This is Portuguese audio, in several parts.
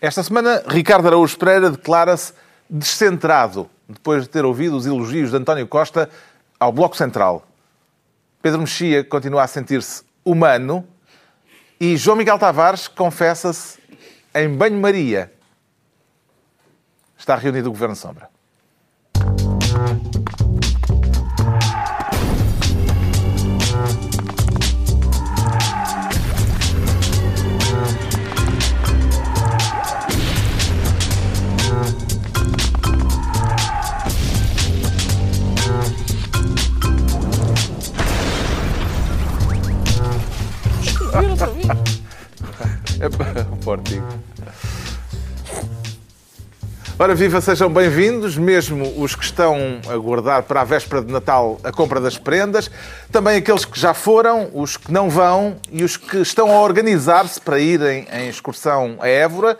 Esta semana, Ricardo Araújo Pereira declara-se descentrado, depois de ter ouvido os elogios de António Costa ao Bloco Central. Pedro Mexia continua a sentir-se humano e João Miguel Tavares confessa-se em banho-maria. Está reunido o Governo Sombra. É fortinho. Ora, viva, sejam bem-vindos, mesmo os que estão a guardar para a véspera de Natal a compra das prendas, também aqueles que já foram, os que não vão e os que estão a organizar-se para irem em excursão a Évora.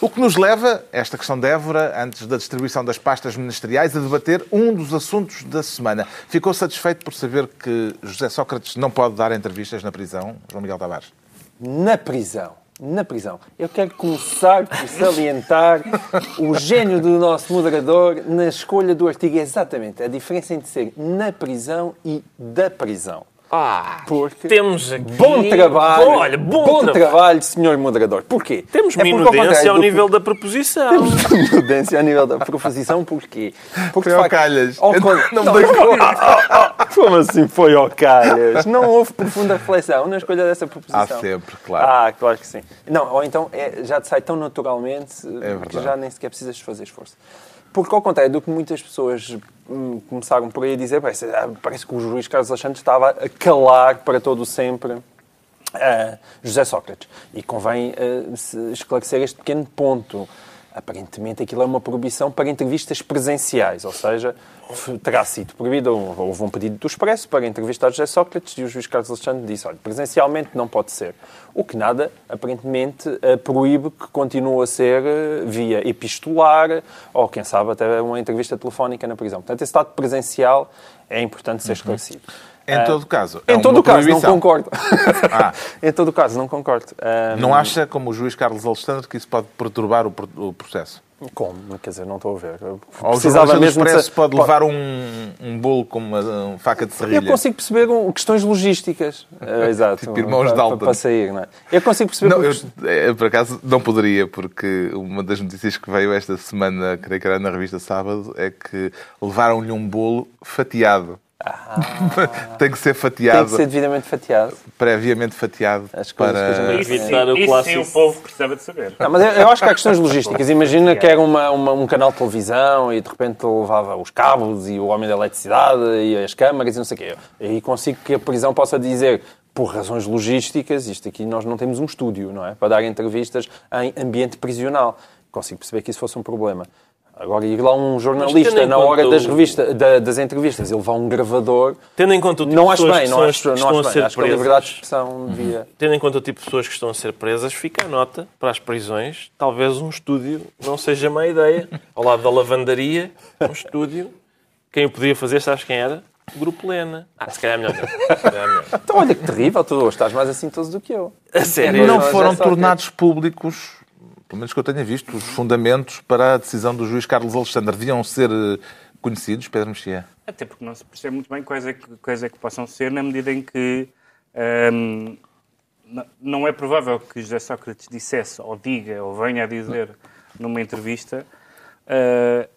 O que nos leva, esta questão de Évora, antes da distribuição das pastas ministeriais, a debater um dos assuntos da semana. Ficou satisfeito por saber que José Sócrates não pode dar entrevistas na prisão, João Miguel Tavares? Na prisão na prisão. Eu quero começar por salientar o gênio do nosso moderador na escolha do artigo. Exatamente a diferença entre ser na prisão e da prisão. Ah, porque temos aqui... Bom trabalho. Bom, olha, bom, bom trabalho. trabalho, senhor moderador. Porquê? Temos é minudência ao, ao nível da proposição. Temos minudência ao nível da proposição. Porquê? Porque, foi ao calhas. Ao... Não, não, não, Como assim foi ao calhas? Não houve profunda reflexão na escolha dessa proposição. Há sempre, claro. Ah, claro que sim. Não, ou então é, já te sai tão naturalmente é que já nem sequer precisas fazer esforço. Porque, ao contrário do que muitas pessoas hum, começaram por aí a dizer, parece, ah, parece que o juiz Carlos Alexandre estava a calar para todo sempre uh, José Sócrates. E convém uh, esclarecer este pequeno ponto. Aparentemente, aquilo é uma proibição para entrevistas presenciais, ou seja, terá sido proibido, houve um pedido do Expresso para entrevistar José Sócrates e o juiz Carlos Alexandre disse, olha, presencialmente não pode ser. O que nada, aparentemente, eh, proíbe que continue a ser eh, via epistolar ou, quem sabe, até uma entrevista telefónica na prisão. Portanto, esse dado presencial é importante ser uhum. esclarecido. Uhum. Em uh, todo caso. É em todo caso, não concordo. Ah. em todo caso, não concordo. Um... Não acha, como o juiz Carlos Alexandre, que isso pode perturbar o, o processo? Como? Quer dizer, não estou a ver. Precisava mesmo do Expresso pode levar um, um bolo com uma, uma faca de serrilha. Eu consigo perceber um, questões logísticas. É, exato. tipo irmãos para, de Alton. Para sair, não é? Eu consigo perceber... Não, eu, eu, por acaso, não poderia, porque uma das notícias que veio esta semana, creio que era na revista Sábado, é que levaram-lhe um bolo fatiado. Ah, tem que ser fatiado. Tem que ser devidamente fatiado. Previamente fatiado. As para evitar o clássico. Isso sim o povo precisava de saber. Não, mas eu, eu, acho que há questões logísticas. Imagina que era uma, uma, um canal de televisão e de repente levava os cabos e o homem da eletricidade e as câmaras e não sei o quê. E consigo que a prisão possa dizer por razões logísticas, isto aqui nós não temos um estúdio, não é? Para dar entrevistas em ambiente prisional. Consigo perceber que isso fosse um problema. Agora, ir lá um jornalista na hora das, revista, da, das entrevistas e levar um gravador. Tendo em conta o tipo não acho bem, não acho, não acho bem. Acho que a liberdade de expressão uhum. devia. Tendo em conta o tipo de pessoas que estão a ser presas, fica a nota para as prisões. Talvez um estúdio não seja má ideia. Ao lado da lavandaria, um estúdio. Quem o podia fazer, sabes quem era? O Grupo Lena. Ah, se calhar é melhor. É melhor. então, olha que terrível, tu estás mais assintoso do que eu. A sério? Não foram tornados públicos pelo menos que eu tenha visto, os fundamentos para a decisão do juiz Carlos Alexandre deviam ser eh, conhecidos, Pedro Mexia? Até porque não se percebe muito bem quais é que, quais é que possam ser, na medida em que hum, não é provável que José Sócrates dissesse, ou diga, ou venha a dizer numa entrevista uh,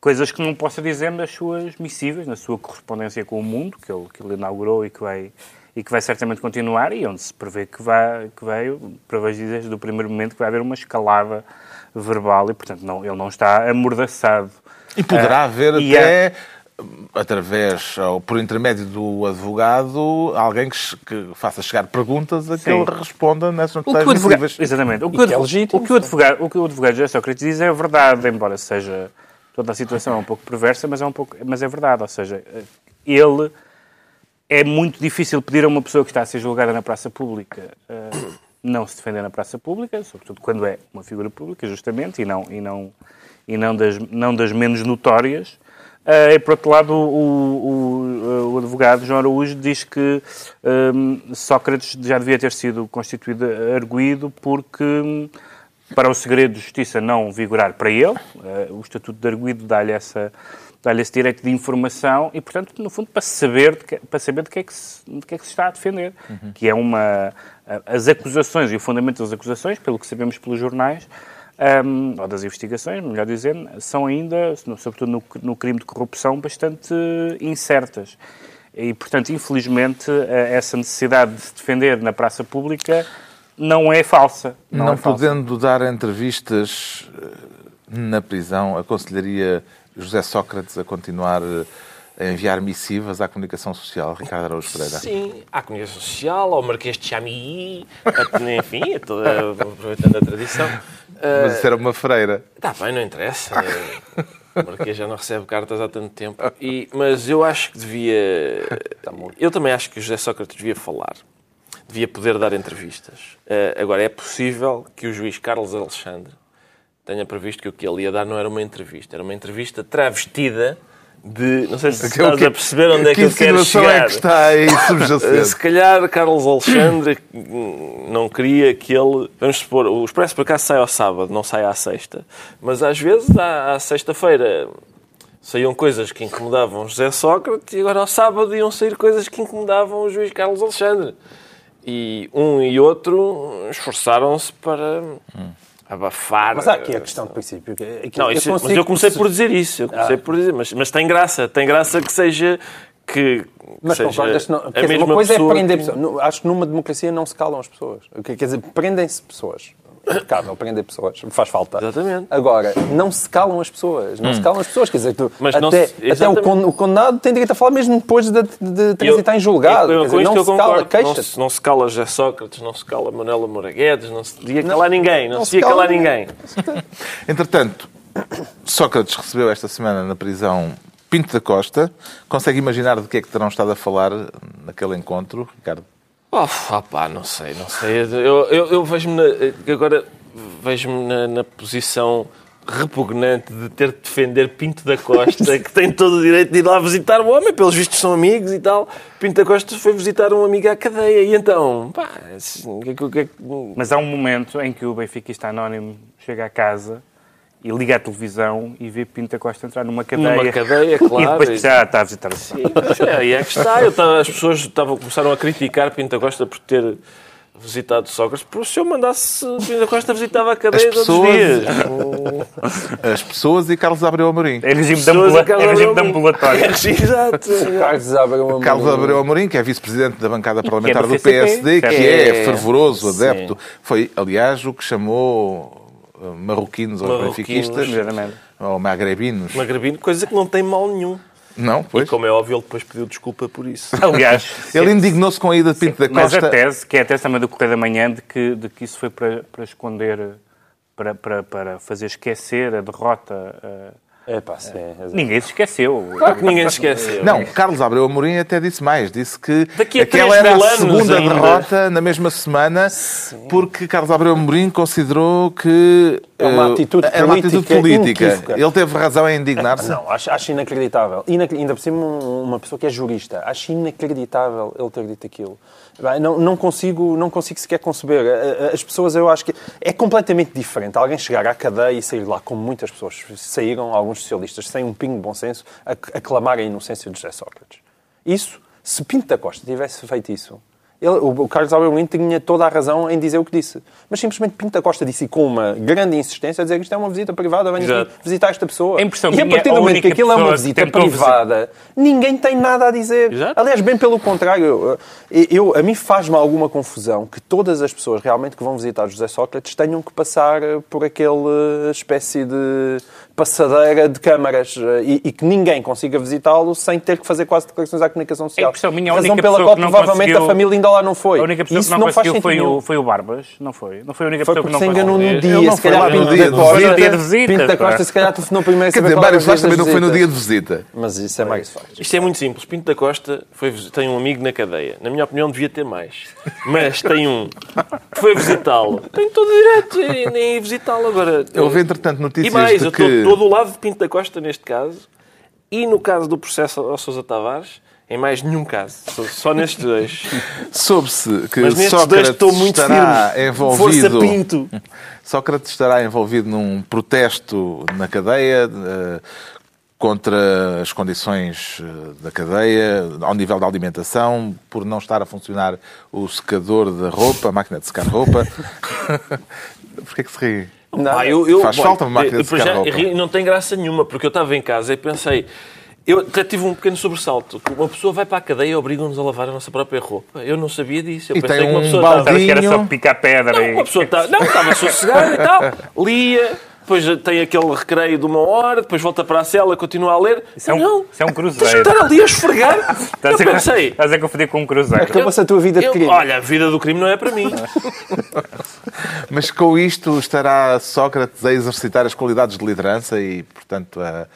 coisas que não possa dizer nas suas missivas, na sua correspondência com o mundo, que ele, que ele inaugurou e que vai e que vai certamente continuar e onde se prevê que vai, que veio, prevejo desde o primeiro momento que vai haver uma escalada verbal e, portanto, não, ele não está amordaçado. E poderá uh, haver até, através, ou por intermédio do advogado, alguém que, que faça chegar perguntas a que Sim. ele responda nessas notícias advogado, Exatamente. O que, o, é legítimo, o, que o advogado, o que o advogado José Sócrates diz é verdade, embora seja... Toda a situação é um pouco perversa, mas é, um pouco, mas é verdade. Ou seja, ele é muito difícil pedir a uma pessoa que está a ser julgada na praça pública uh, não se defender na praça pública, sobretudo quando é uma figura pública, justamente, e não, e não, e não, das, não das menos notórias. Uh, e, por outro lado, o, o, o, advogado João Araújo diz que um, Sócrates já devia ter sido constituído arguído porque para o segredo de justiça não vigorar para ele. o Estatuto de Arguido dá-lhe essa dá-lhe esse direito de informação e, portanto, no fundo, para saber de que, para saber de que, é que se, de que é que se está a defender. Uhum. Que é uma... As acusações e o fundamento das acusações, pelo que sabemos pelos jornais, um, ou das investigações, melhor dizendo, são ainda, sobretudo no, no crime de corrupção, bastante incertas. E, portanto, infelizmente, essa necessidade de se defender na praça pública não é falsa. Não, não é podendo dar entrevistas eh, na prisão, aconselharia José Sócrates a continuar eh, a enviar missivas à comunicação social, Ricardo Araújo Pereira? Sim, à comunicação social, ao Marquês de Chamilly, enfim, a toda, aproveitando a tradição. Mas isso era uma freira. Está bem, não interessa. O Marquês já não recebe cartas há tanto tempo. E, mas eu acho que devia... Eu também acho que o José Sócrates devia falar. Devia poder dar entrevistas. Uh, agora, é possível que o juiz Carlos Alexandre tenha previsto que o que ele ia dar não era uma entrevista, era uma entrevista travestida de. Não sei se estás a perceber onde é que, que eu quero chegar. é que está aí subjacente? se calhar Carlos Alexandre não queria que ele. Vamos supor, o Expresso por acaso sai ao sábado, não sai à sexta. Mas às vezes, à, à sexta-feira, saíam coisas que incomodavam José Sócrates e agora ao sábado iam sair coisas que incomodavam o juiz Carlos Alexandre. E um e outro esforçaram-se para. Hum abafar. Mas há aqui a questão de princípio. não, isso, eu mas eu comecei por dizer isso. Eu comecei ah. por dizer, mas, mas tem graça. Tem graça que seja. Que, mas concordas que não, quer dizer, uma coisa é prender pessoas. Acho que numa democracia não se calam as pessoas. Quer dizer, prendem-se pessoas impecável, prender pessoas, faz falta. Exatamente. Agora, não se calam as pessoas, não hum. se calam as pessoas, quer dizer, tu, Mas até, se, até o, condenado tem direito a falar mesmo depois de, de transitar em julgado. Eu, eu, dizer, não, se cala, não, se, não se cala José Sócrates, não se cala Manuela Moraguedes, não se devia calar ninguém, não, não se devia calar ninguém. Entretanto, Sócrates recebeu esta semana na prisão Pinto da Costa. Consegue imaginar de que é que terão estado a falar naquele encontro, Ricardo? Oh, opá, não sei, não sei. Eu, eu, eu vejo-me agora vejo-me na, na, posição repugnante de ter de defender Pinto da Costa, que tem todo o direito de ir lá visitar o homem, pelos vistos são amigos e tal. Pinto da Costa foi visitar um amigo à cadeia e então, pá, que, que, que... Mas há um momento em que o benfiquista anónimo chega à casa e liga a televisão e vê Pinta Costa entrar numa cadeia. Numa cadeia, claro. E depois já está a visitar o Sim, é, é que está. Eu estava, as pessoas estavam, começaram a criticar Pinta Costa por ter visitado Sócrates. Por se eu mandasse Pinta Costa visitava a cadeia todos os dias. As pessoas e Carlos Abreu Amorim. É regime de, ambula... é regime de ambulatório. É, exato. Carlos Abreu Amorim. Carlos Abreu Amorim, que é vice-presidente da bancada parlamentar do, do, PSD, que é, é fervoroso adepto. Sim. Foi, aliás, o que chamou marroquinos ou benfiquistas, ou magrebinos. Magrebino, coisa que não tem mal nenhum. Não, pois. E como é óbvio, ele depois pediu desculpa por isso. Aliás, ele indignou-se com a ida de Pinto da Costa. Mas a tese, que é a tese também do Correio da Manhã, de que, de que isso foi para, para esconder, para, para, para fazer esquecer a derrota. Uh, é, pá, sim, é, ninguém se esqueceu. Claro que ninguém se esqueceu. Não, Carlos Abreu Amorim até disse mais. Disse que aquela era a segunda ainda. derrota na mesma semana sim. porque Carlos Abreu Amorim considerou que é uma atitude uh, era uma atitude política. Ele teve razão em indignar-se? Não, acho, acho inacreditável. Inac ainda por cima uma pessoa que é jurista. Acho inacreditável ele ter dito aquilo. Não, não, consigo, não consigo sequer conceber. As pessoas, eu acho que é completamente diferente. Alguém chegar à cadeia e sair lá, como muitas pessoas saíram, alguns socialistas, sem um pingo de bom senso, a aclamar a inocência de José Sócrates. Isso, se Pinto da Costa tivesse feito isso, ele, o Carlos Alberto tinha toda a razão em dizer o que disse. Mas simplesmente Pinto Costa disse com uma grande insistência a dizer que isto é uma visita privada, venho visitar esta pessoa. A e a partir do momento que aquilo é uma visita privada, ninguém tem nada a dizer. Exato. Aliás, bem pelo contrário, eu, eu a mim faz-me alguma confusão que todas as pessoas realmente que vão visitar José Sócrates tenham que passar por aquele espécie de passadeira de câmaras eh, e, e que ninguém consiga visitá-lo sem ter que fazer quase declarações à comunicação social. É a minha, a Razão pela qual provavelmente a família ainda lá não foi. A única pessoa Isso que não, não conseguiu foi o, foi o Barbas, não foi? Não foi a única foi pessoa que não conseguiu. Foi porque se enganou no dia, se calhar Pinto da Costa. dia de visita. Pinto da Costa se calhar telefonou primeiro. Quer dizer, Barbas também não foi no dia de visita. Mas isso é mais fácil. Isto é muito simples. Pinto da Costa foi, tem um amigo na cadeia. Na minha opinião devia ter mais. Mas tem um que foi visitá-lo. Tem todo o direito em visitá-lo agora. Houve, entretanto, notícias E mais, eu estou do lado de Pinto da Costa neste caso, e no caso do processo ao Sousa Tavares, Em mais nenhum caso. Só nestes dois. Soube-se que Mas nestes Sócrates dois estou muito estará firme. envolvido. Força Pinto. Sócrates estará envolvido num protesto na cadeia eh, contra as condições eh, da cadeia, ao nível da alimentação, por não estar a funcionar o secador da roupa, a máquina de secar roupa. Porquê que se ri? Ah, eu- eu- Faz bom, falta uma máquina de secar já, roupa. Não tem graça nenhuma, porque eu estava em casa e pensei... Eu até tive um pequeno sobressalto. Uma pessoa vai para a cadeia e obrigam-nos a lavar a nossa própria roupa. Eu não sabia disso. Eu E pensei tem que uma um pessoa estava... Que era só Dinho. picar pedra Não, e... uma pessoa está, não, estava sossegada e tal, lia, depois tem aquele recreio de uma hora, depois volta para a cela, continua a ler. Isso é um- não, isso é um tens cruzeiro. que estar ali a esfregar. Estás eu a, pensei, estás a confundir com um cruzeiro. Acabou-se a tua vida de eu- crime. olha, a vida do crime não é para mim. Mas com isto estará Sócrates a exercitar as qualidades de liderança e, portanto, a,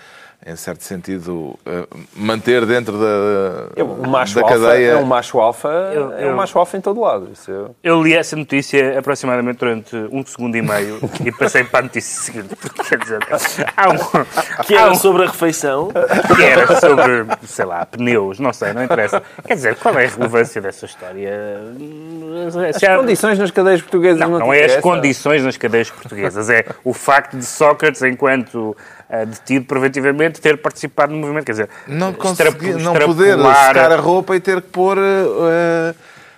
em certo sentido, a manter dentro da, O macho da alfa cadeia. é um macho alfa, Eu- é um eu- macho alfa em todo lado. Isso eu- Eu li essa notícia aproximadamente durante um segundo e meio e passei para a notícia Porque, quer dizer, há um, Que há era um- sobre a refeição. que era sobre, sei lá, pneus, não sei, não interessa. Quer dizer, qual é a relevância dessa história? As há- condições nas cadeias portuguesas não, Não, não é as condições nas cadeias portuguesas, é o facto de Sócrates, enquanto ah, detido preventivamente, ter participado no movimento. Quer dizer, Não, extrapo- conseguir, não poder secar a roupa e ter que pôr eh,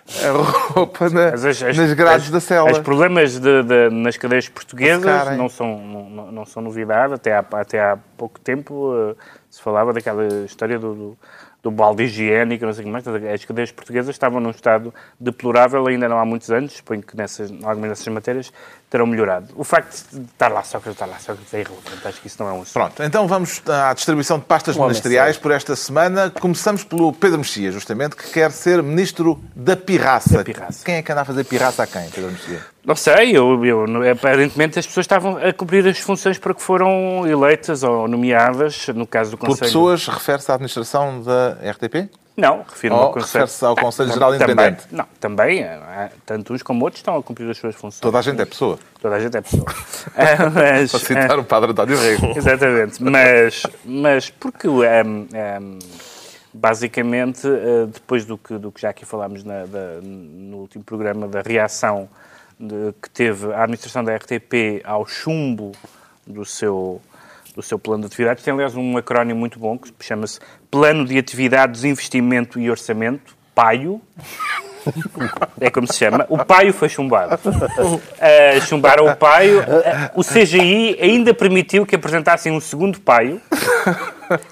a roupa na- as- as- nas grades as- da cela. Os problemas de- de- nas cadeias portuguesas não são, não, não são novidade. Até há, até há pouco tempo eh, se falava daquela história do, do, do balde higiênico, não sei o que mais. As cadeias portuguesas estavam num estado deplorável ainda não há muitos anos. Suponho que nessas, algumas dessas matérias terão melhorado. O facto de estar lá Sócrates, estar lá Sócrates é irrelevante. Acho que isso não é um assunto. Pronto, então vamos à distribuição de pastas homem ministeriais por esta semana. Começamos pelo Pedro Mexia, justamente, que quer ser ministro da pirraça. Da pirraça. Quem é que anda a fazer pirraça a quem, Pedro Mexia? Não sei, eu, eu, aparentemente as pessoas estavam a cumprir as funções para que foram eleitas ou nomeadas, no caso do Por Conselho. pessoas, refere-se à administração da RTP? Não, refiro-me ao Conselho. refere-se ao Conselho Não, Geral também- Independente? Não, também, eh, tanto uns como outros estão a cumprir as suas funções. Toda a gente é pessoa. Toda a gente é pessoa. Ah, mas, Para citar o Padre António Rego. Exatamente, mas, mas porque ehm, ehm, basicamente eh, depois do que, do que já aqui falámos na- da- no último programa da reação de- que teve a administração da RTP ao chumbo do seu do seu plano de atividades tem aliás um acrónimo muito bom que chama-se Plano de Atividades, Investimento e Orçamento PAIO é como se chama. O paio foi chumbado. Uh, chumbaram o paio. Uh, o CGI ainda permitiu que apresentassem um segundo paio.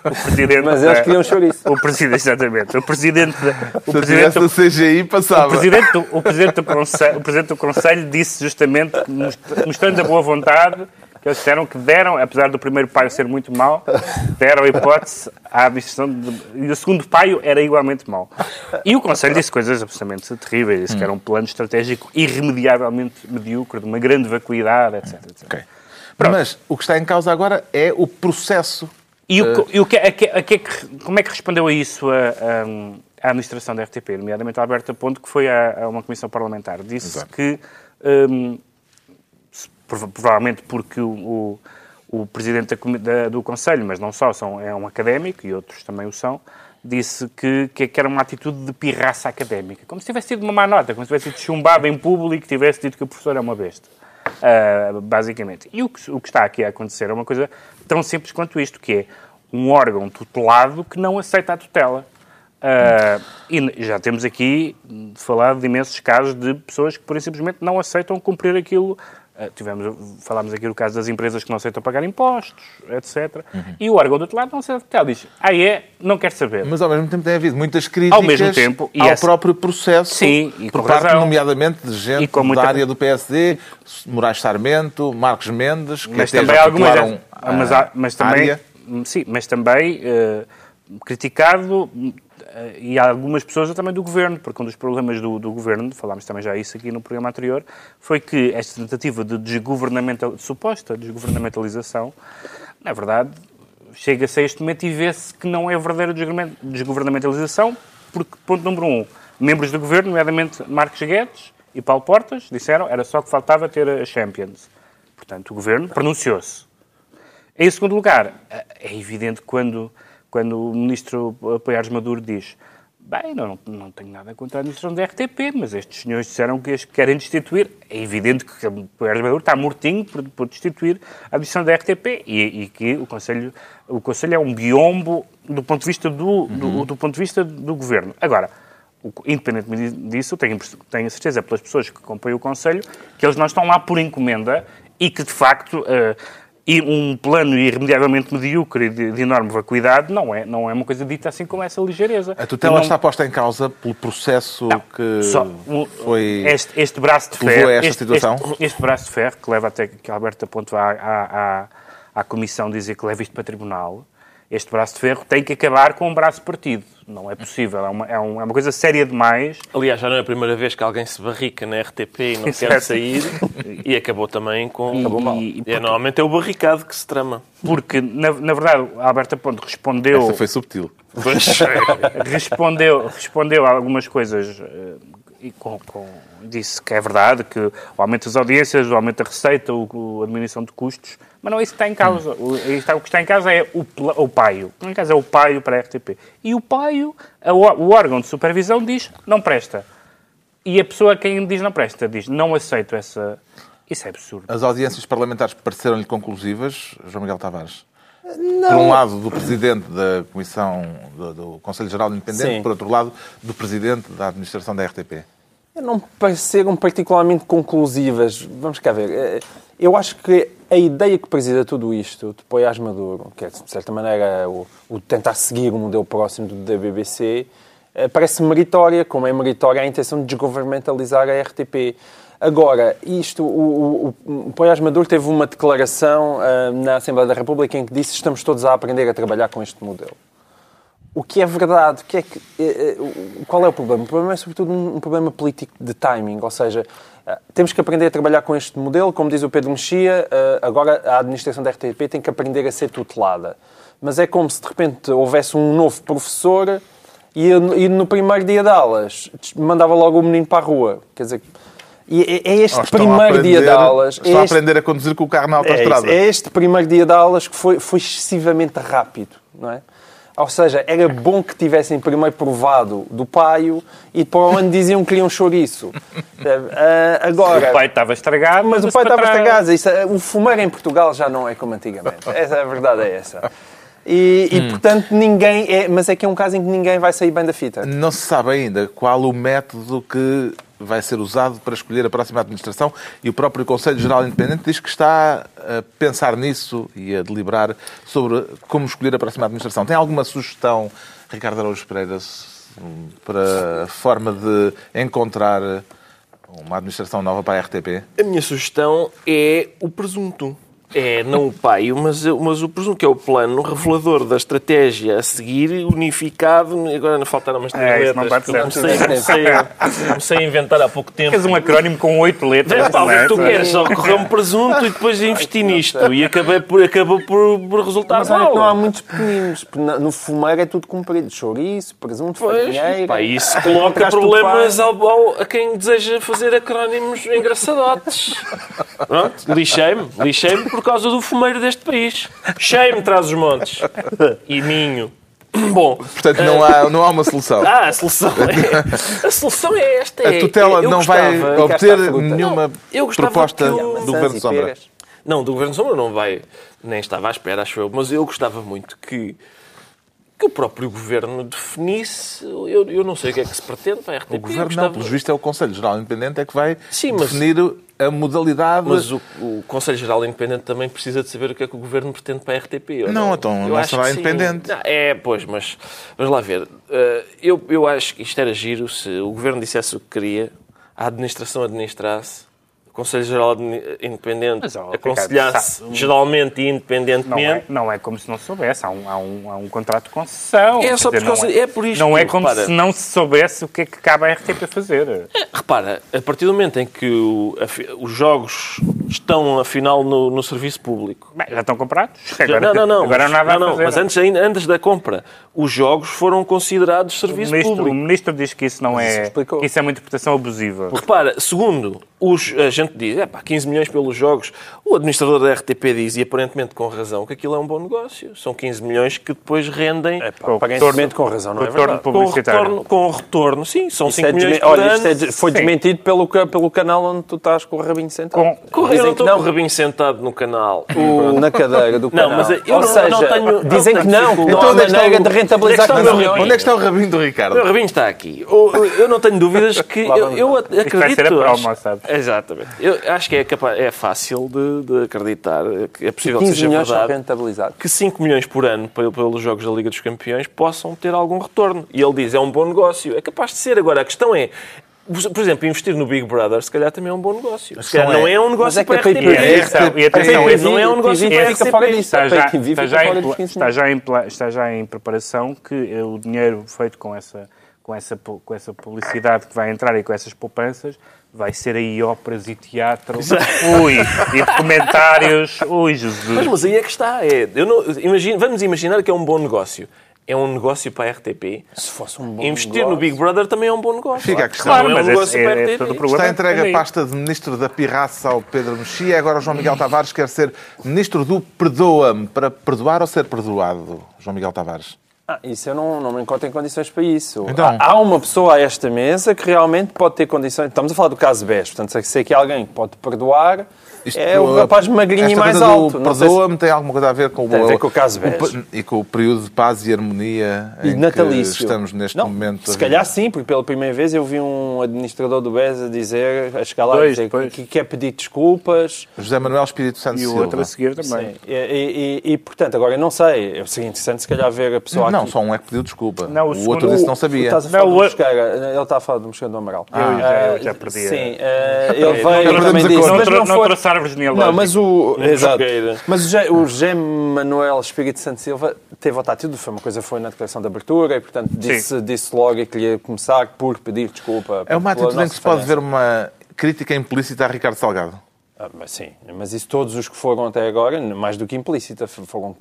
O presidente Mas eles queriam chouriço. O presidente, exatamente. O presidente, o presidente, do- CGI, o passava. presidente, do, o, presidente do conselho, o presidente do Conselho disse justamente, most- mostrando a boa vontade, que eles disseram que deram, apesar do primeiro paio ser muito mau, deram a hipótese à administração. De, e o segundo paio era igualmente mau. E o Conselho disse coisas absolutamente terríveis. Disse que era um plano estratégico irremediavelmente medíocre, de uma grande vacuidade, etc. etc. Ok. Mas o que está em causa agora é o processo. E, o, e o que, a que- a que é como é que respondeu a isso a, a- a administração da RTP, nomeadamente a Alberta Ponte, que foi a, uma comissão parlamentar? Disse Exato. que, hum, prova- provavelmente porque o, o, o presidente da da- do Conselho, mas não só, são, é um académico e outros também o são, disse que, que era uma atitude de pirraça académica, como se tivesse tido uma má nota, como se tivesse sido chumbado em público e tivesse dito que o professor é uma besta. Ah, basicamente. E o que, o que está aqui a acontecer é uma coisa tão simples quanto isto, que é um órgão tutelado que não aceita a tutela. Ah, e já temos aqui falado de imensos casos de pessoas que, por simplesmente, não aceitam cumprir aquilo. Ah, tivemos, falámos aqui do caso das empresas que não aceitam pagar impostos, etc. E o órgão tutelado não aceita a tutela. Diz, ah é, não quer saber. Mas ao mesmo tempo tem havido muitas críticas Ao mesmo tempo, ao essa- próprio processo, Sim, e por parte, razão. nomeadamente, de gente com muita- da área do PSD, Moraes Sarmento, Marcos Mendes, que mas também algumas mas, mas também área. sim mas também eh, criticado eh, e há algumas pessoas também do governo porque um dos problemas do, do governo falámos também já isso aqui no programa anterior foi que esta tentativa de desgovernamental de suposta desgovernamentalização na verdade chega-se a este momento e vê-se que não é verdadeira desgovernamen- desgovernamentalização porque ponto número um membros do governo nomeadamente Marcos Guedes e Paulo Portas disseram era só que faltava ter a Champions Portanto, o governo pronunciou-se. Em segundo lugar, é evidente quando, quando o ministro Apoiares Maduro diz Bem, não, não tenho nada contra a administração da RTP, mas estes senhores disseram que as querem destituir. É evidente que o Pedro está mortinho por, por, destituir a administração da RTP e, e, que o Conselho, o Conselho é um biombo do ponto de vista do, uhum. do, do, ponto de vista do Governo. Agora, independentemente disso, tenho, tenho certeza pelas pessoas que acompanham o Conselho que eles não estão lá por encomenda e que, de facto, uh, e um plano irremediavelmente medíocre de, de, enorme vacuidade não é, não é uma coisa dita assim com essa ligeireza. A tutela não... está posta em causa pelo processo não, que só, foi... Este, este braço de ferro... Este, este, este, braço de ferro, que leva até que a Alberto apontou à, à, à Comissão dizer que leva isto para tribunal, este braço de ferro tem que acabar com um braço partido. Não é possível. É uma, é, um, é uma coisa séria demais. Aliás, já não é a primeira vez que alguém se barrica na RTP e não quer sair. E acabou também com. Acabou mal. E, porque... é, normalmente é o barricado que se trama. Porque, na, na verdade, a Alberta Ponte respondeu. Essa foi subtil. respondeu, respondeu a algumas coisas uh, e com, com, disse que é verdade, que o aumento das audiências, o aumento da receita, o, a diminuição de custos, mas não é isso que está em causa. O, o que está em causa é o, o paio. O que está em causa é o paio para a RTP. E o paio, a, o órgão de supervisão diz não presta. E a pessoa a quem diz não presta diz não aceito essa... Isso é absurdo. As audiências parlamentares pareceram-lhe conclusivas, João Miguel Tavares? Não. Por um lado, do Presidente da Comissão do, do Conselho Geral Independente, Sim. por outro lado, do Presidente da Administração da RTP. Não pareceram particularmente conclusivas. Vamos cá ver. Eh, eu acho que a ideia que presida tudo isto, de Poiás Maduro, que é, de certa maneira, o, o tentar seguir o modelo próximo da BBC, parece meritória, como é meritória a intenção de desgovernamentalizar a RTP. Agora, isto, o, o, o Poiás Maduro teve uma declaração uh, na Assembleia da República em que disse estamos todos a aprender a trabalhar com este modelo. O que é verdade, que é que, uh, qual é o problema? O problema é sobretudo um, um problema político de timing, ou seja, uh, temos que aprender a trabalhar com este modelo, como diz o Pedro Mexia, agora a administração da RTP tem que aprender a ser tutelada. Mas é como se de repente houvesse um novo professor e, e no primeiro dia de aulas mandava logo o menino para a rua. Quer dizer, e é, é este primeiro aprender, dia de aulas. Estão é este, a aprender a conduzir com o carro na autostrada. É, é este primeiro dia de aulas que foi, foi excessivamente rápido, não é? Ou seja, era bom que tivessem primeiro provado do paio e para o ano diziam que queriam chouriço. Uh, agora, o pai estava estragado, mas, mas o pai estava estragado. Isso, o fumeiro em Portugal já não é como antigamente. Essa, a verdade é essa. E, e hum. portanto, ninguém. É, mas é que é um caso em que ninguém vai sair bem da fita. Não se sabe ainda qual o método que vai ser usado para escolher a próxima administração e o próprio Conselho Geral Independente diz que está a pensar nisso e a deliberar sobre como escolher a próxima administração. Tem alguma sugestão, Ricardo Araújo Pereira, para a forma de encontrar uma administração nova para a RTP? A minha sugestão é o presunto. É, não o pai, mas, mas o presumo que é o plano revelador da estratégia a seguir, unificado. Agora não faltaram umas três é, letras. Não bate comecei, comecei, comecei, a inventar há pouco tempo. Queres um acrónimo com oito letras? Pá, é? tu queres só correr um presunto e depois investi nisto. E acabei por, acabou por, por resultar mas mal. não há muitos pequeninos. No fumeiro é tudo comprido. Chouriço, presunto, farinheiro... Pá, isso coloca problemas ao, ao, a quem deseja fazer acrónimos engraçadotes. Lixei-me. Lixei-me por causa do fumeiro deste país. Cheio-me traz os montes. E Minho. Bom, portanto não há, não há uma solução. Ah, a solução é, a solução é esta. A tutela não vai obter nenhuma não, proposta eu... do Governo Sombra. Não, do Governo Sombra não vai. Nem estava à espera, acho eu. Mas eu gostava muito que que o próprio Governo definisse. Eu, eu não sei o que é que se pretende para a RTP. O Governo gostava... não, pelos vistos é o Conselho Geral Independente é que vai Sim, mas... a modalidade. Mas o, o Conselho Geral Independente também precisa de saber o que é que o Governo pretende para a RTP. Não, não, então eu não será independente. Não, é, pois, mas vamos lá ver. Eh, eu, eu acho que isto era giro se o Governo dissesse o que queria, a administração administrasse o Conselho Geral Independente oh, aconselhasse geralmente e independentemente. Não é, não é, como se não soubesse, há um, há um, há um contrato de concessão. É, só dizer, não é, é por isto. Não é como repara, se não se soubesse o que é que cabe à RTP fazer. É, repara, a partir do momento em que o, a, os jogos estão, afinal, no, no serviço público. Bem, já estão comprados? Já, não, não, não. Agora mas, não há nada não, a fazer. Mas antes, ainda, antes da compra, os jogos foram considerados o, serviço ministro, o público. ministro diz que isso não é. Que isso é uma interpretação abusiva. Repara, segundo, os, a gente diz, é pá, 15 milhões pelos jogos. O administrador da RTP diz, e aparentemente com razão, que aquilo é um bom negócio. São 15 milhões que depois rendem É, Com o aparentemente com razão, não é retorno verdade. com o retorno, com o retorno. Sim, são Isso 5 é milhões por Olha, ano. isto é- foi Sim. desmentido pelo, pelo canal onde tu estás com o rabinho sentado. Com- Corre, eu Dizem não que estou com o rabinho sentado no canal. o- na cadeira do Não, canal. mas eu Ou não- seja, não tenho- dizem não que não, que não há onde é que está maneira o- de rentabilizar onde é que 15 está o? Onde é que está o rabinho do O Ricardo? Rabinho está aqui. Eu, não tenho dúvidas que eu, eu vai acredito. ser a promo, acho- sabe? Exatamente. Eu acho que é, capaz, é fácil de, de acreditar que é possível que 15 seja verdade que 5 milhões por ano pe- pelos Jogos da Liga dos Campeões possam ter algum retorno. E ele diz, é um bom negócio. É capaz de ser. Agora, a questão é, por exemplo, investir no Big Brother, se calhar também é um bom negócio. Se calhar não é. é um Mas negócio é para a a RTP. E atenção, e esse- não é um negócio para a fica RTP. Está A já, está, já em, dos pla- 15 está, já em, pla- está já em preparação que o dinheiro feito com essa, com, essa, com essa publicidade que vai entrar e com essas poupanças vai ser aí óperas e teatro. Ui, e documentários. Ui, Mas, Jesus. mas aí é que está. É, eu não, imagino, vamos imaginar que é um bom negócio. É um negócio para a RTP. Se fosse um bom Investir negócio. no Big Brother também é um bom negócio. Fica a questão. Claro, não é um mas negócio esse para a é, é RTP. problema. Está entregue é a aí. pasta de Ministro da Pirraça ao Pedro Mexia. Agora o João Miguel Tavares quer ser Ministro do Perdoa-me. Para perdoar ou ser perdoado, João Miguel Tavares? Ah, isso eu não, não me encontro em condições para isso. Então? Há, há uma pessoa a esta mesa que realmente pode ter condições. Estamos a falar do caso BES, portanto, sei, sei que alguém que pode perdoar Isto, é o rapaz magrinho e mais alto. Não sei se- Perdoa-me tem alguma coisa a ver com, Tem a ver com o caso o- e com o período de paz e harmonia E em natalício. que estamos neste Não, momento. Se calhar sim, porque pela primeira vez eu vi um administrador do BES a dizer, a chegar lá Pois, dizer pois. que quer pedir desculpas. José Manuel Espírito Santo E o Silva. outro a seguir também. Sim. E, e- e- e, portanto, agora eu não sei. É seria interessante se calhar ver a pessoa Não, aqui. só um é que pediu desculpa. Não, o o, segundo- outro disse que não sabia. Estás a falar Não, do o- Mosqueira. Ele está a falar do Mosqueira do Amaral. Eu já- Ah, eu já perdi Sim, eh, ele não veio não não foi... trouxe árvore genealógica. Não, mas o. Exato. Mas o José, o Manuel Espírito Santo Silva teve a atitude, foi uma coisa foi na declaração de abertura e, portanto, disse, disse logo que ia começar por pedir desculpa. É uma atitude em que se pode ver uma crítica implícita a Ricardo Salgado. Ah, mas sim, mas isso todos os que foram até agora, mais do que implícita, foram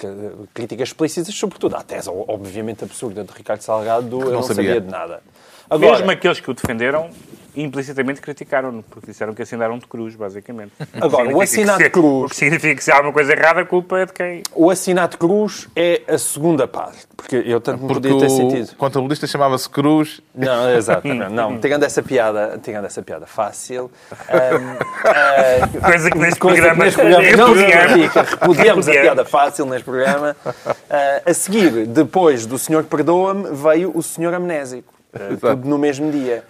críticas explícitas, sobretudo à tese, obviamente absurda, de Ricardo Salgado, eu não sabia. sabia de nada. Agora, Mesmo aqueles que o defenderam, implicitamente criticaram-no, porque disseram que assinaram de cruz, basicamente. Agora, o Significa assinar que de cruz- O que significa que se há alguma coisa errada, a culpa é de quem? o assinato cruz é a segunda parte, porque eu tanto me Porque podia ter o sentido. contabilista chamava-se Cruz. Não, exato. não, não, tirando essa piada, tirando essa piada fácil. ahm, ah, Coisa que neste coisa programa que neste programa não se repudiamos. a piada fácil neste programa. Ah, a seguir, depois do Senhor Perdoa-me, veio o Senhor Amnésico. Ah, tudo no mesmo dia.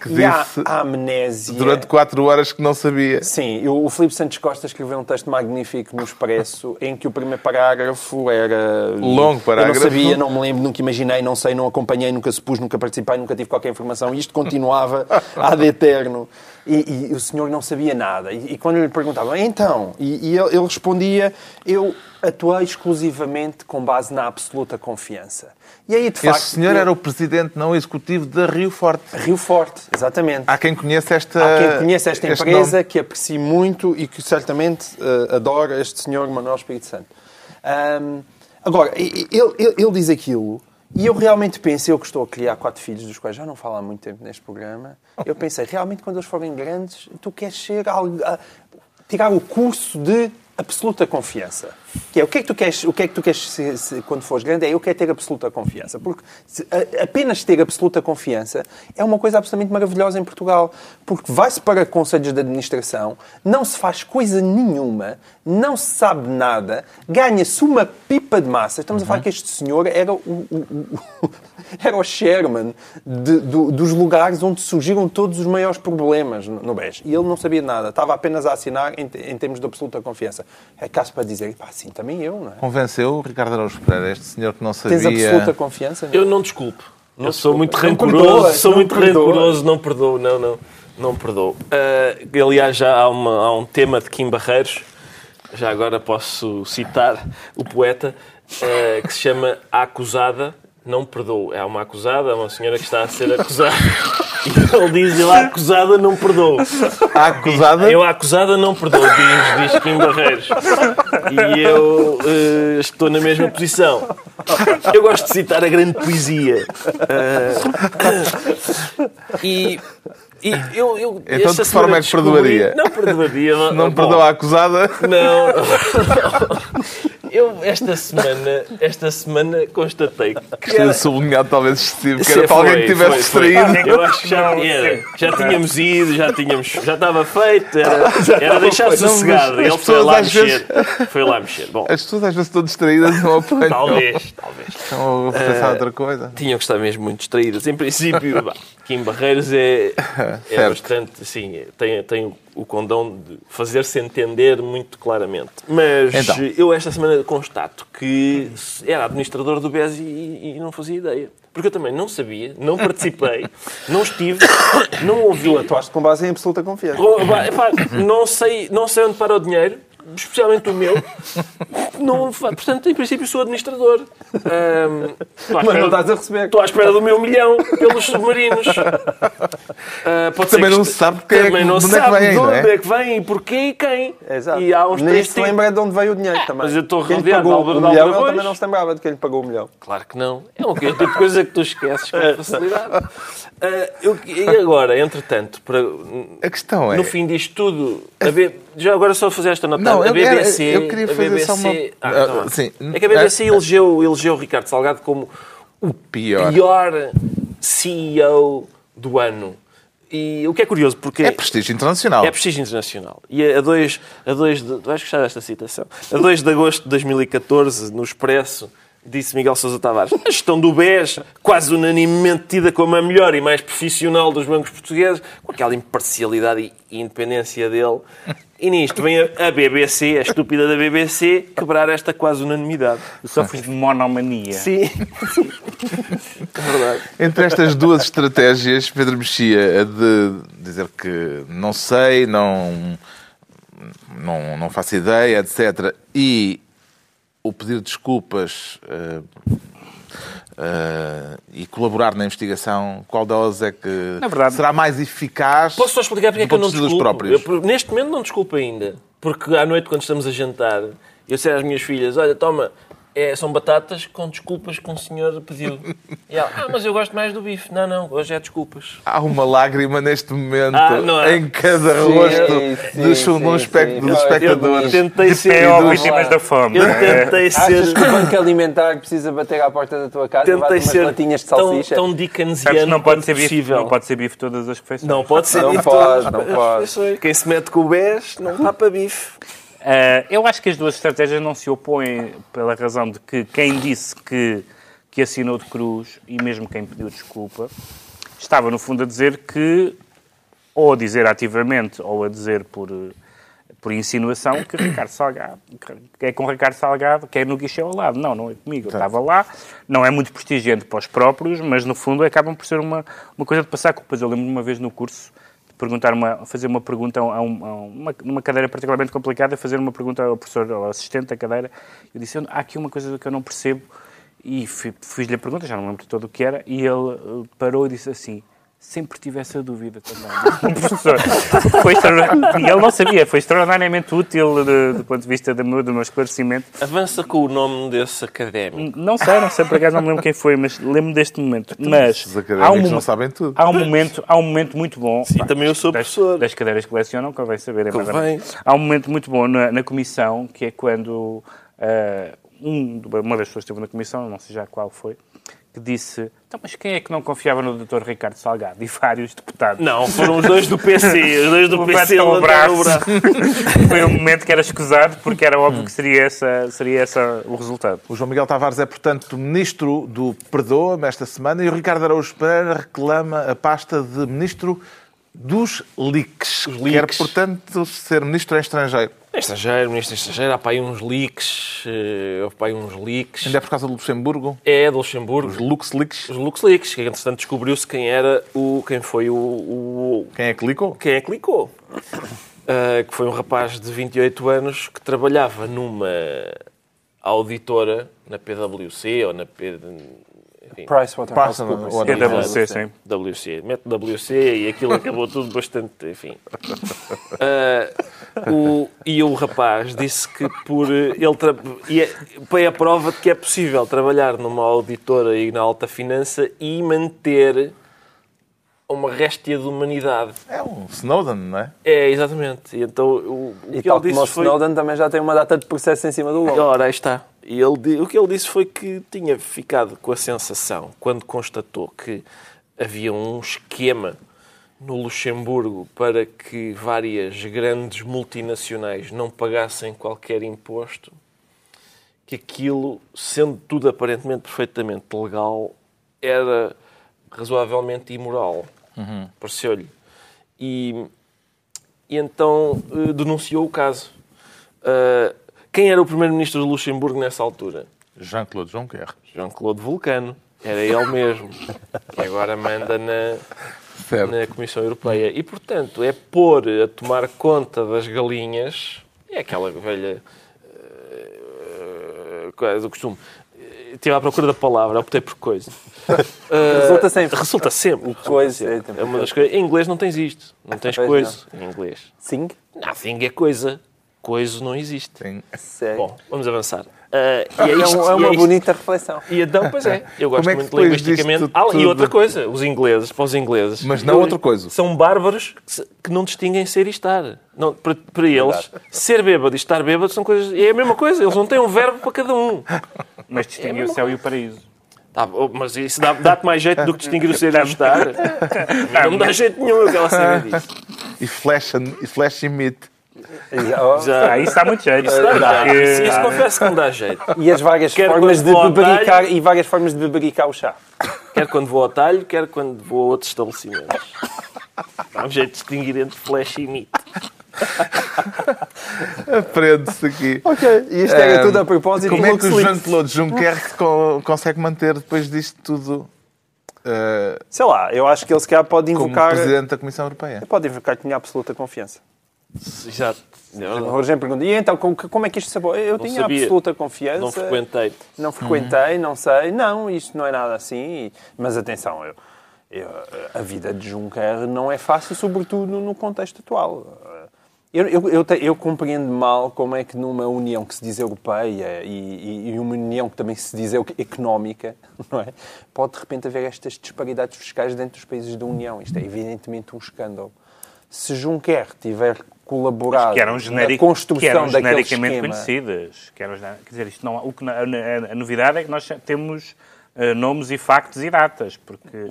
Que e a amnésia... Durante quatro horas que não sabia. Sim, e o o Filipe Santos Costa escreveu um texto magnífico no Expresso em que o primeiro parágrafo era... Longo parágrafo. Eu não sabia, não me lembro, nunca imaginei, não sei, não acompanhei, nunca supus, nunca participei, nunca tive qualquer informação. E isto continuava ad eterno. E, e o senhor não sabia nada. E, e quando lhe perguntavam, então? E, e ele, ele respondia, eu atuei exclusivamente com base na absoluta confiança. E aí, de facto... Esse senhor eu- era o presidente não executivo da Rio Forte. Rio Forte, exatamente. Há quem conheça esta. Há quem conheça esta empresa, nome. que aprecie muito e que certamente eh, adora este senhor Manuel Espírito Santo. Ahm, agora, ele, ele- ele diz aquilo e eu realmente pensei, eu que estou a criar quatro filhos, dos quais já não falo há muito tempo neste programa, eu pensei, realmente quando eles forem grandes, tu queres ser algo, a- tirar o curso de absoluta confiança. Que é, o que é que tu queres, o que é que tu queres ser- ser quando fores grande? É eu quero ter absoluta confiança. Porque se- a- apenas ter absoluta confiança é uma coisa absolutamente maravilhosa em Portugal. Porque vai-se para conselhos de administração, não se faz coisa nenhuma, não se sabe nada, ganha-se uma pipa de massa. Estamos a falar que este senhor era o, o- o- era o Sherman de- do- dos lugares onde surgiram todos os maiores problemas no, no BES. E ele não sabia nada. Estava apenas a assinar em, em termos de absoluta confiança. É caso para dizer, pá, sim, também eu, não é? Convenceu o Ricardo Araújo Pereira, este senhor que não Tens sabia. absoluta confiança? Eu não desculpo. eu sou muito Não rancoroso, sou não muito rancoroso, não perdoo, não, não, não perdoo. Ah, aliás, já há, uma- há um tema de Kim Barreiros, já agora posso citar o poeta, ah, que se chama A Acusada Não Perdoou. É uma acusada, é uma senhora que está a ser acusada. Ele diz, ele, a acusada não perdoa. A acusada? Eu, a acusada não perdoa, diz, diz Kim Barreiros. E eu uh, estou na mesma posição. Eu gosto de citar a grande poesia. Uh, e e eu, eu, então, de que forma é que perdoaria? Não perdoaria. Não, não perdoa a acusada? Não. Eu, esta semana, esta semana constatei que. Era... sublinhado, talvez excessivo, que era para alguém que tivesse distraído. Eu acho que já, era, já tínhamos ido, já, tínhamos, já estava feito, era, era deixar sossegado. Ele foi lá mexer. Vezes... Foi lá mexer. Bom, as pessoas às vezes estão distraídas não apanham. Talvez, talvez. Estão a pensar uh, outra coisa. Tinham que estar mesmo muito distraídas. Em princípio, bah, Kim Barreiros é, é bastante. Sim, tem, tem o condão de fazer-se entender muito claramente. Mas então. eu esta semana constato que era administrador do BES e, e, não fazia ideia. Porque eu também não sabia, não participei, não estive, não ouvi. Tu atuaste com base em absoluta confiança. Oh, não, sei, não sei onde para o dinheiro, especialmente o meu. Não, portanto, em princípio, sou administrador. Um, Mas não estás a receber. Estou à espera do meu milhão pelos submarinos. Uh, também não se sabe porque também é, não sabe é de onde é? que vem e porquê e quem. Exato. E há uns Nem se lembra de onde veio o dinheiro também. Mas eu estou rodeado de Albert o milhão, ele também não se lembrava de quem lhe pagou o milhão. Claro que não. É um tipo de coisa que tu esqueces com facilidade. Uh, eu, e agora, entretanto, para, a questão é... no fim disto tudo, B, já agora só fazer esta nota. Não, a BBC, eu, eu queria fazer BBC, só uma... Ah, tá sim. É que a BBC elegeu, elegeu o Ricardo Salgado como o pior. pior CEO do ano. E o que é curioso, porque... É prestígio internacional. É prestígio internacional. E a 2 a dois de... Vais gostar desta citação. A 2 de agosto de 2014, no Expresso, disse Miguel Sousa Tavares. A gestão do BES, quase unanimemente tida como a melhor e mais profissional dos bancos portugueses, com aquela imparcialidade e independência dele. E nisto vem a BBC, a estúpida da BBC, quebrar esta quase unanimidade. Sofres de monomania. Sim. é verdade. Entre estas duas estratégias, Pedro Mexia, a de dizer que não sei, não, não, não faço ideia, etc. E o pedir desculpas uh, uh, e colaborar na investigação, qual delas é que verdade, será mais eficaz? Posso só explicar porque é que eu não desculpo? Eu, neste momento não desculpo ainda. Porque à noite, quando estamos a jantar, eu sei às minhas filhas, olha, toma, é, são batatas com desculpas que um senhor pediu. E ela, ah, mas eu gosto mais do bife. Não, não, hoje é desculpas. Há uma lágrima neste momento ah, em cada sim, rosto sim, dos, sim, dos, espect dos espectadores. Eu tentei ser... É vítimas da fome. Eu tentei ser... Achas que o banco alimentar precisa bater à porta da tua casa tentei ser latinhas de salsicha? Tão, tão dickensiano não pode ser bife, Não pode ser bife todas as refeições. Não pode ser não bife pode, todas não pode. Quem se mete com o BES não está para bife. Uh, eu acho que as duas estratégias não se opõem pela razão de que quem disse que, que assinou de cruz e mesmo quem pediu desculpa estava, no fundo, a dizer que, ou a dizer ativamente, ou a dizer por, por insinuação, que Ricardo Salgado, que é com Ricardo Salgado, que é no guichê ao lado. Não, não é comigo. Eu estava lá, não é muito prestigiante para os próprios, mas no fundo acabam por ser uma, uma coisa de passar culpas. Eu lembro uma vez no curso perguntar uma, fazer uma pergunta a, um, a uma, numa cadeira particularmente complicada, fazer uma pergunta ao professor, ao assistente da cadeira. Eu disse, há aqui uma coisa que eu não percebo. E fiz-lhe a pergunta, já não lembro todo o que era, e ele eh, parou e disse assim, sempre tive essa dúvida também. professor. Foi e ele não sabia, foi extraordinariamente útil do, do ponto de vista do meu, do meu esclarecimento. Avança com o nome desse académico. Não sei, não sei, por acaso não me lembro quem foi, mas lembro deste momento. Então, mas os académicos há um, não sabem tudo. Há um momento, há um momento muito bom. Sim, pá, também eu sou das, professor. Das cadeiras que lecionam, convém saber. É convém. Há um momento muito bom na, na comissão, que é quando uh, um, uma das pessoas que esteve na comissão, não sei já qual foi, que disse então, mas quem é que não confiava no Dr. Ricardo Salgado? E vários deputados. Não, foram os dois do PC. Os dois do PC o braço. Foi um momento que era escusado, porque era óbvio que seria, essa, seria essa o resultado. O João Miguel Tavares é, portanto, ministro do Perdoa-me esta semana e o Ricardo Araújo Pereira reclama a pasta de ministro dos leaks. Os leaks. Quer, portanto, ser ministro em estrangeiro. Estrangeiro, ministro estrangeiro, há para aí uns leaks. Uh, houve para aí uns leaks. Ainda é por causa do Luxemburgo? É, do Luxemburgo. Os Lux Leaks? Os Lux Leaks, que entretanto descobriu-se quem era o. quem foi o, o. Quem é que clicou? Quem é que clicou. Uh, que foi um rapaz de 28 anos que trabalhava numa auditora na PwC ou na P... PricewaterhouseCoopers. PwC, sim. WC. Mete WC e aquilo acabou tudo bastante, enfim. Uh, o, e o rapaz disse que por ele tra... e é, foi a prova de que é possível trabalhar numa auditora e na alta finança e manter uma réstia de humanidade. É um Snowden, não é? É, exatamente. E então o, o e que tal ele disse foi... Snowden também já tem uma data de processo em cima do logo. Ora, aí está. Ele, o que ele disse foi que tinha ficado com a sensação, quando constatou que havia um esquema no Luxemburgo para que várias grandes multinacionais não pagassem qualquer imposto, que aquilo, sendo tudo aparentemente perfeitamente legal, era razoavelmente imoral. Uhum. Pareceu-lhe. E, e então uh, denunciou o caso. Uh, quem era o primeiro-ministro de Luxemburgo nessa altura? Jean-Claude Juncker. Jean-Claude Vulcano. Era ele mesmo. que agora manda na, na Comissão Europeia. E, portanto, é pôr a tomar conta das galinhas. É aquela velha uh, do costume. Estive à procura da palavra, optei por coisa. Uh, resulta sempre. Resulta sempre. Coisa. É uma das coisas. Em inglês não tens isto. Não tens coisa não. em inglês. Sing? Não, thing é coisa coisa não existe. Sim. Bom, vamos avançar. Uh, é, isto, é, uma é bonita reflexão. E então, pois é, eu gosto é muito linguisticamente. Ah, e outra coisa, os ingleses, para os ingleses. Mas não outra coisa. São bárbaros que não distinguem ser e estar. Não, para, para eles, ser bêbado e estar bêbado são coisas. É a mesma coisa, eles não têm um verbo para cada um. Mas distinguem é o céu coisa. e o paraíso. Tá, mas isso dá-te dá mais jeito do que distinguir o ser e o estar. Não me dá jeito nenhum aquela cena disso. E flash, e flash emit. Já. Isso dá muito jeito. Isso, dá, dá. Isso, confesso que não dá jeito. E as várias quer formas de bebericar talho, e várias formas de bebericar o chá. Quer quando vou ao talho, quer quando vou a outros estabelecimentos. Dá um jeito de distinguir entre flash e meat. Aprende-se aqui. Ok, e isto era um, tudo a propósito Como é que o Jean-Claude Juncker consegue manter depois disto tudo? Uh, Sei lá, eu acho que ele se calhar pode invocar. Como Presidente da Comissão Europeia. Pode invocar que tinha absoluta confiança. Exato. O Rogério pergunta, e então, como, é que isto sabou? Eu não tinha sabia. absoluta confiança. Não frequentei. Não frequentei, uhum. não sei. Não, isto não é nada assim. Mas atenção, eu, eu, a vida de Juncker não é fácil, sobretudo no contexto atual. Eu, eu, eu, eu, compreendo mal como é que numa União que se diz europeia e, e, uma União que também se diz económica, não é? pode de repente haver estas disparidades fiscais dentro dos países da União. Isto é evidentemente um escândalo. Se Juncker tiver colaborado que eram generic, na construção que eram genericamente esquema... conhecidas. Que eram, quer dizer, isto não, o que, a, a, a novidade é que nós temos uh, nomes e factos e datas, porque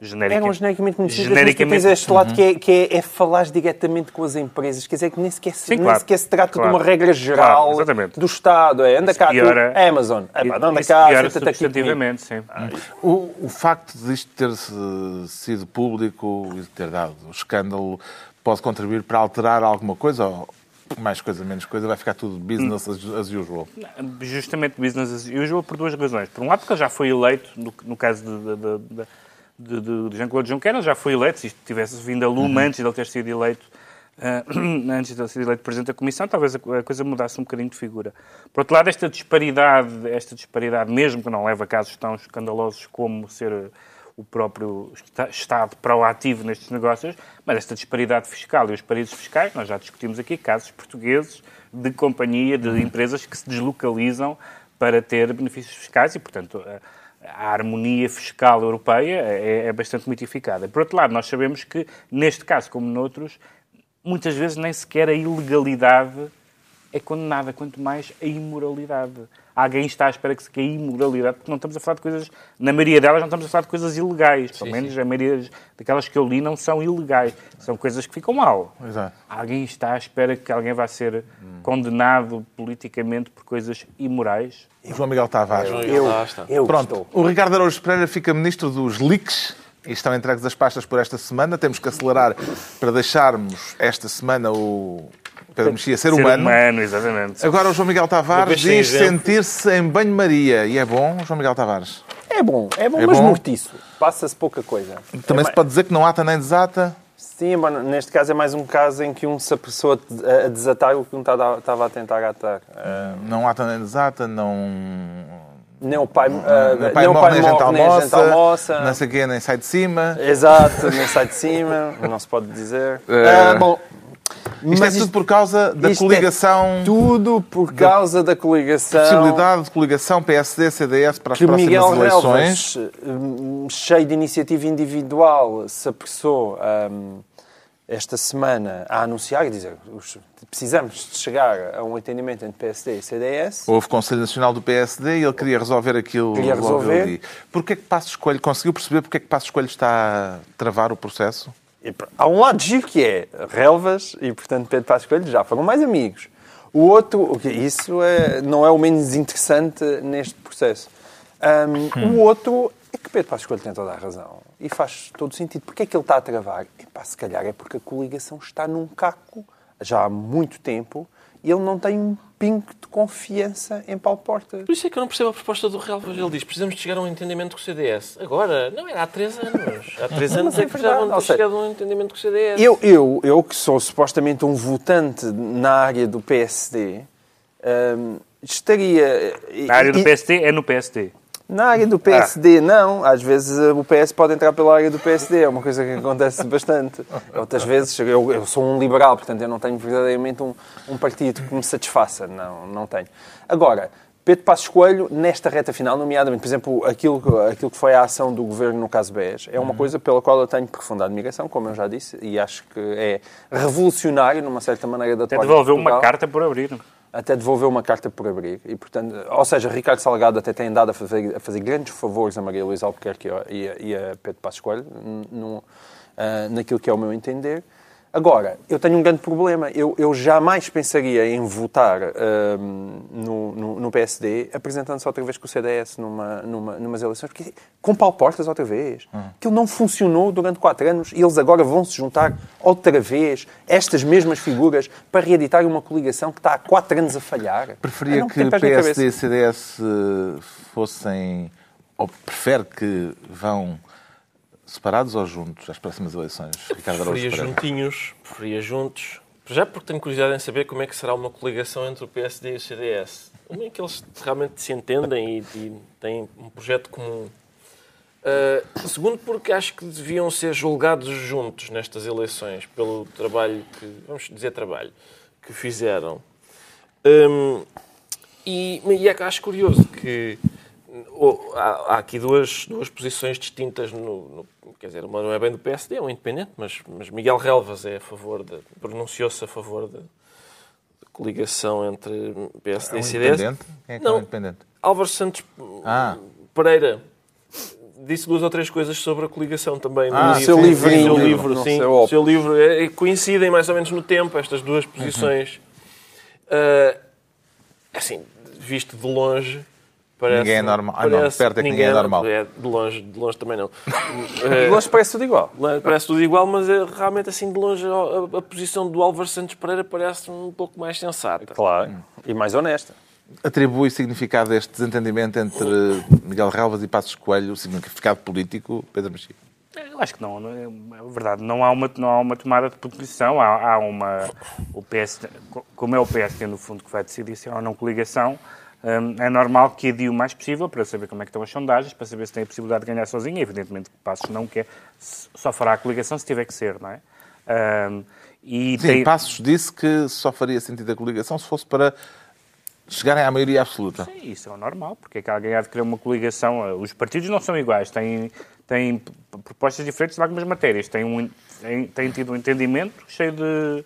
generica, eram genericamente conhecidas, genericamente, mas tu lado uhum. que, é, que é, é falar diretamente com as empresas, quer dizer que nem sequer, Sim, nem claro, sequer se trata claro, de uma regra geral claro, do Estado. É, anda cá, piora, tu, Amazon, é, pá, anda cá, substantivamente, sim. Ah, o, o facto de isto ter sido público e ter dado o escândalo pode contribuir para alterar alguma coisa? Ou mais coisa, menos coisa, vai ficar tudo business as usual? Justamente business as usual por duas razões. Por um lado, porque ele já foi eleito, no, no caso de, de, de, de Jean-Claude Juncker, ele já foi eleito, se isto tivesse vindo a lume uhum. antes de ele ter sido eleito, uh, antes de ele ser eleito Presidente da Comissão, talvez a, a, coisa mudasse um bocadinho de figura. Por outro lado, esta disparidade, esta disparidade, mesmo que não leve a casos tão escandalosos como ser o próprio Estado proativo nestes negócios, mas esta disparidade fiscal e os paraísos fiscais, nós já discutimos aqui casos portugueses de companhia, de empresas que se deslocalizam para ter benefícios fiscais e, portanto, a harmonia fiscal europeia é, é bastante mitificada. Por outro lado, nós sabemos que, neste caso como noutros, muitas vezes nem sequer a ilegalidade é condenada, quanto mais a imoralidade alguém está à espera que se caia imoralidade, porque não estamos a falar de coisas, na maioria delas não estamos a falar de coisas ilegais, pelo sim, menos sim. a maioria daquelas que eu li não são ilegais, são coisas que ficam mal. Exato. Alguém está à espera que alguém vá ser hum. condenado politicamente por coisas imorais. João Miguel Tavares. Eu, eu, eu Pronto, estou. o Ricardo Araújo Pereira fica ministro dos leaks e estão entregues as pastas por esta semana. Temos que acelerar para deixarmos esta semana o Pedro Mexia ser, ser humano. humano, exatamente. Agora o João Miguel Tavares diz sentir-se em banho-maria. E é bom, João Miguel Tavares? É bom, é bom, é mas bom. mortiço. Passa-se pouca coisa. Também é se pode dizer que não ata nem desata? Sim, mano, neste caso é mais um caso em que um se apressou a desatar o que um estava a tentar atar. Uh, não ata nem desata, não nem o pai, uh, nem o pai, morre, nem, a gente almoça, almoça. Não sei o quê, nem sai de cima. Exato, nem sai de cima, não se pode dizer. Uh, bom, isto é Mas é tudo por causa da coligação. É tudo por causa da, da coligação. Possibilidade de coligação PSD-CDS para as que próximas Miguel eleições. Relvas, hum, cheio de iniciativa individual, se apressou um, esta semana a anunciar e dizer precisamos de chegar a um entendimento entre PSD e CDS. Houve Conselho Nacional do PSD e ele queria resolver aquilo queria resolver. ali. Porquê que Passo Escolho, conseguiu perceber porque é que Passo Escolho está a travar o processo? Há um lado giro que é Relvas e, portanto, Pedro Passos Coelho já foram mais amigos. O outro, isso é, não é o menos interessante neste processo. Um, hum. O outro é que Pedro Passos Coelho tem toda a razão e faz todo sentido. Porque é que ele está a travar? Epá, se calhar é porque a coligação está num caco já há muito tempo e ele não tem um pingo de confiança em Paulo Porta. Por isso é que eu não percebo a proposta do Relvas. Ele diz precisamos de chegar a um entendimento com o CDS. Agora, não era há três anos. Há três anos é, que precisavam de chegar a um entendimento com o CDS. Eu, eu, eu que sou supostamente um votante na área do PSD, hum, estaria... Na área do PSD é no PSD. Na área do PSD, ah. não. Às vezes eh, o PS pode entrar pela área do PSD, é uma coisa que acontece bastante. Outras vezes, eu, eu sou um liberal, portanto eu não tenho verdadeiramente um, um partido que me satisfaça. Não, não tenho. Agora, Pedro Passos Coelho, nesta reta final, nomeadamente, por exemplo, aquilo, aquilo que foi a ação do governo no caso BES, é uma uhum. coisa pela qual eu tenho profunda admiração, como eu já disse, e acho que é revolucionário, numa certa maneira, da Até devolveu uma carta por abrir até devolveu uma carta por abrir. E, portanto, ou seja, Ricardo Salgado até tem andado a fazer, a fazer grandes favores a Maria Luísa Albuquerque e a, e a Pedro Passos Coelho, no, uh, naquilo que é o meu entender. Agora, eu tenho um grande problema. Eu, eu jamais pensaria em votar um, no, no, no, PSD apresentando-se outra vez com o CDS numa, numa, numas eleições, porque com Paulo Portas outra vez. Hum. Aquilo não funcionou durante quatro anos e eles agora vão se juntar outra vez, estas mesmas figuras, para reeditar uma coligação que está há quatro anos a falhar. Preferia que PSD e CDS fossem, ou prefere que vão separados ou juntos às próximas eleições, Ricardo Araújo Preferia juntinhos, preferia juntos. Já porque tenho curiosidade em saber como é que será uma coligação entre o PSD e o CDS. Como é que eles realmente se entendem e, e têm um projeto comum. Uh, segundo, porque acho que deviam ser julgados juntos nestas eleições, pelo trabalho que, vamos dizer trabalho, que fizeram. Um, e, e é acho curioso que há, aqui duas, duas posições distintas no, no, quer dizer, uma não é bem do PSD, é um independente, mas, mas Miguel Relvas é a favor de, pronunciou-se a favor da coligação entre PSD é um e CDS. Independente? Quem é que não, é um independente? Álvaro Santos ah. Pereira disse duas ou três coisas sobre a coligação também. Ah, no seu livrinho. Seu livro, sim. Seu, seu livro. É, coincidem mais ou menos no tempo estas duas posições. Uhum. Uh, assim, visto de longe, Parece, ninguém é normal. Ah, não, perto é que ninguém, é normal. É, de longe, de longe também não. de longe parece tudo igual. Parece tudo igual, mas é, realmente assim de longe a, a posição do Álvaro Santos Pereira parece um pouco mais sensata. Claro, e mais honesta. Atribui significado a este desentendimento entre Miguel Relvas e Passos Coelho, significado político, Pedro Mexia? Eu acho que não, não é, é verdade. Não há uma, não há uma tomada de posição. Há, há uma. O PS, como é o PSD, no fundo, que vai decidir se há ou não coligação, é normal que adie o mais possível para saber como é que estão as sondagens, para saber se tem a possibilidade de ganhar sozinho. Evidentemente que Passos não quer, só fará a coligação se tiver que ser, não é? Um, e Sim, tem... Passos disse que só faria sentido a coligação se fosse para chegarem à maioria absoluta. Sim, isso é normal, porque é que alguém há de querer uma coligação. Os partidos não são iguais, têm, têm propostas diferentes em algumas matérias, têm, um, têm, têm tido um entendimento cheio de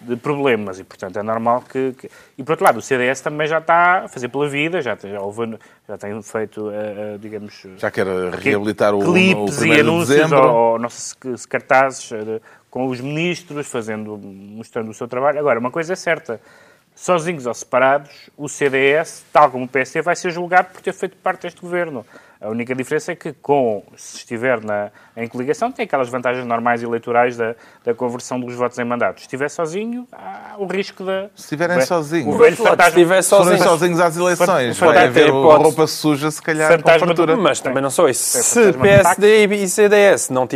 de problemas e, portanto, é normal que, que, E, por outro lado, o CDS também já está a fazer pela vida, já, já, houve, já tem feito, uh, uh, digamos... Já quer reabilitar o, clipes o e anúncios de ou, ou, se cartazes uh, com os ministros, fazendo, mostrando o seu trabalho. Agora, uma coisa é certa, sozinhos ou separados, o CDS, tal como o PSD, vai ser julgado por ter feito parte deste governo. A única diferença é que, com, se estiver na, em coligação, tem aquelas vantagens normais eleitorais da, da conversão dos votos em mandatos. Se estiver sozinho, há o risco da... Se estiverem sozinhos. O velho fantasma... Se estiver sozinhos. sozinhos às eleições, vai haver roupa suja, se calhar, fantasma com fartura. Mas também não só isso. É, se PSD e CDS não